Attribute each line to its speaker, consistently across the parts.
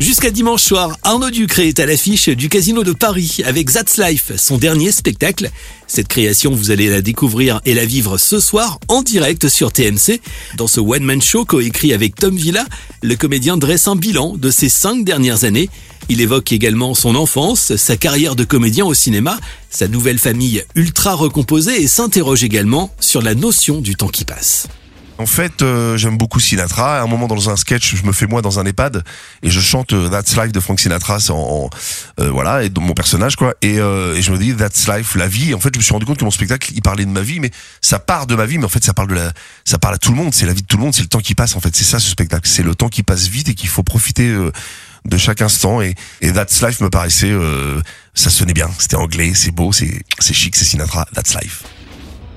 Speaker 1: Jusqu'à dimanche soir, Arnaud Ducré est à l'affiche du Casino de Paris avec That's Life, son dernier spectacle. Cette création, vous allez la découvrir et la vivre ce soir en direct sur TMC. Dans ce one-man show coécrit avec Tom Villa, le comédien dresse un bilan de ses cinq dernières années. Il évoque également son enfance, sa carrière de comédien au cinéma, sa nouvelle famille ultra recomposée et s'interroge également sur la notion du temps qui passe.
Speaker 2: En fait, euh, j'aime beaucoup Sinatra. À un moment dans un sketch, je me fais moi dans un EHPAD et je chante euh, That's Life de Frank Sinatra, en, en euh, voilà, et de mon personnage quoi. Et, et, je me dis That's Life, la vie. En fait, je me suis rendu compte que mon spectacle, il parlait de ma vie, mais ça part de ma vie, mais en fait, ça parle de la, ça parle à tout le monde. C'est la vie de tout le monde, c'est le temps qui passe. En fait, c'est ça ce spectacle. C'est le temps qui passe vite et qu'il faut profiter de chaque instant. Et, et That's Life me paraissait, ça sonnait bien. C'était anglais, c'est beau, c'est chic, c'est Sinatra. That's Life.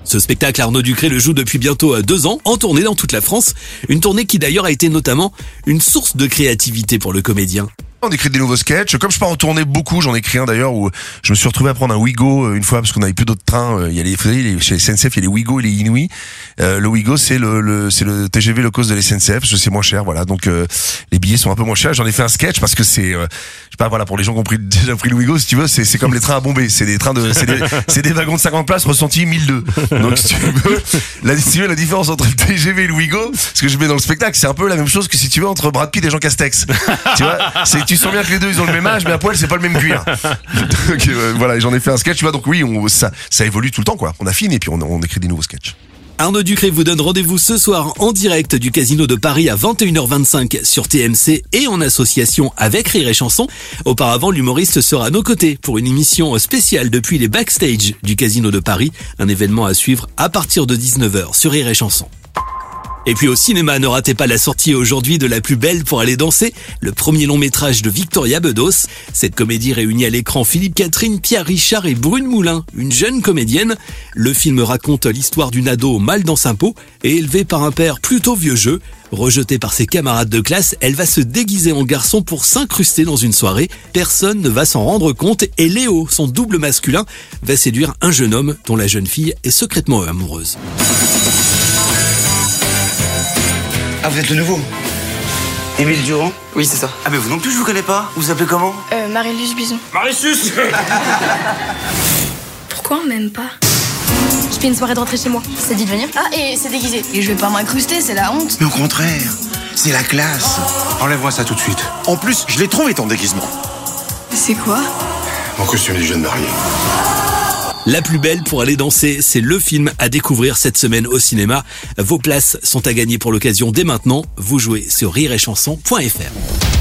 Speaker 1: Ce spectacle, Arnaud Ducré le joue depuis bientôt euh, deux ans, en tournée dans toute la France. Une tournée qui d'ailleurs a été notamment une source de créativité pour le comédien.
Speaker 2: On écrit des nouveaux sketchs. Comme je pars en tournée beaucoup, j'en ai écrit un d'ailleurs où je me suis retrouvé à prendre un Wigo euh, une fois parce qu'on n'avait plus d'autres trains. Euh, il y a les, chez SNCF, il y a les Wigo et les Inouï. Euh, le Wigo, c'est le, le c'est le TGV low cost de la SNCF. Je sais moins cher, voilà. Donc les billets sont un peu moins chers. J'en ai fait un sketch parce que c'est, je sais pas, voilà, pour les gens qui ont pris, déjà pris le Wigo, si tu veux, c'est, c'est comme les trains à bomber. C'est des trains de, c'est des, c'est des wagons de 50 places ressentis 1002. Donc si tu veux, la, différence entre le TGV et le Wigo, ce que je mets dans le spectacle, c'est un peu la même chose que si tu veux entre Brad Pitt et Jean Castex. tu vois, c'est, tu sens bien que les deux ils ont le même âge, mais à poil, c'est pas le même cuir. donc, euh, voilà, j'en ai fait un sketch, tu vois. Donc oui, on, ça, ça évolue tout le temps, quoi. On affine et puis on, on écrit des nouveaux sketchs.
Speaker 1: Arnaud Ducré vous donne rendez-vous ce soir en direct du Casino de Paris à 21h25 sur TMC et en association avec Rire et Chanson. Auparavant, l'humoriste sera à nos côtés pour une émission spéciale depuis les backstage du Casino de Paris, un événement à suivre à partir de 19h sur Rire et Chanson. Et puis au cinéma, ne ratez pas la sortie aujourd'hui de La plus belle pour aller danser, le premier long métrage de Victoria Bedos. Cette comédie réunit à l'écran Philippe Catherine, Pierre Richard et Brune Moulin, une jeune comédienne. Le film raconte l'histoire d'une ado mal dans sa peau et élevée par un père plutôt vieux jeu. Rejetée par ses camarades de classe, elle va se déguiser en garçon pour s'incruster dans une soirée. Personne ne va s'en rendre compte et Léo, son double masculin, va séduire un jeune homme dont la jeune fille est secrètement amoureuse.
Speaker 3: Ah, vous êtes le nouveau Émile Durand
Speaker 4: Oui, c'est ça.
Speaker 3: Ah, mais vous non plus, je vous connais pas. Vous vous appelez comment?
Speaker 5: Euh, Marilus Bison.
Speaker 3: Marissus
Speaker 5: Pourquoi on m'aime pas?
Speaker 6: Je fais une soirée de rentrée chez moi. Ça dit de venir
Speaker 5: Ah, et c'est déguisé.
Speaker 6: Et je vais pas m'incruster, c'est la honte.
Speaker 3: Mais au contraire, c'est la classe.
Speaker 7: Enlève-moi ça tout de suite. En plus, je l'ai trouvé ton déguisement.
Speaker 5: C'est quoi?
Speaker 7: Mon costume du jeune marié.
Speaker 1: La plus belle pour aller danser, c'est le film à découvrir cette semaine au cinéma. Vos places sont à gagner pour l'occasion dès maintenant. Vous jouez sur rireetchanson.fr.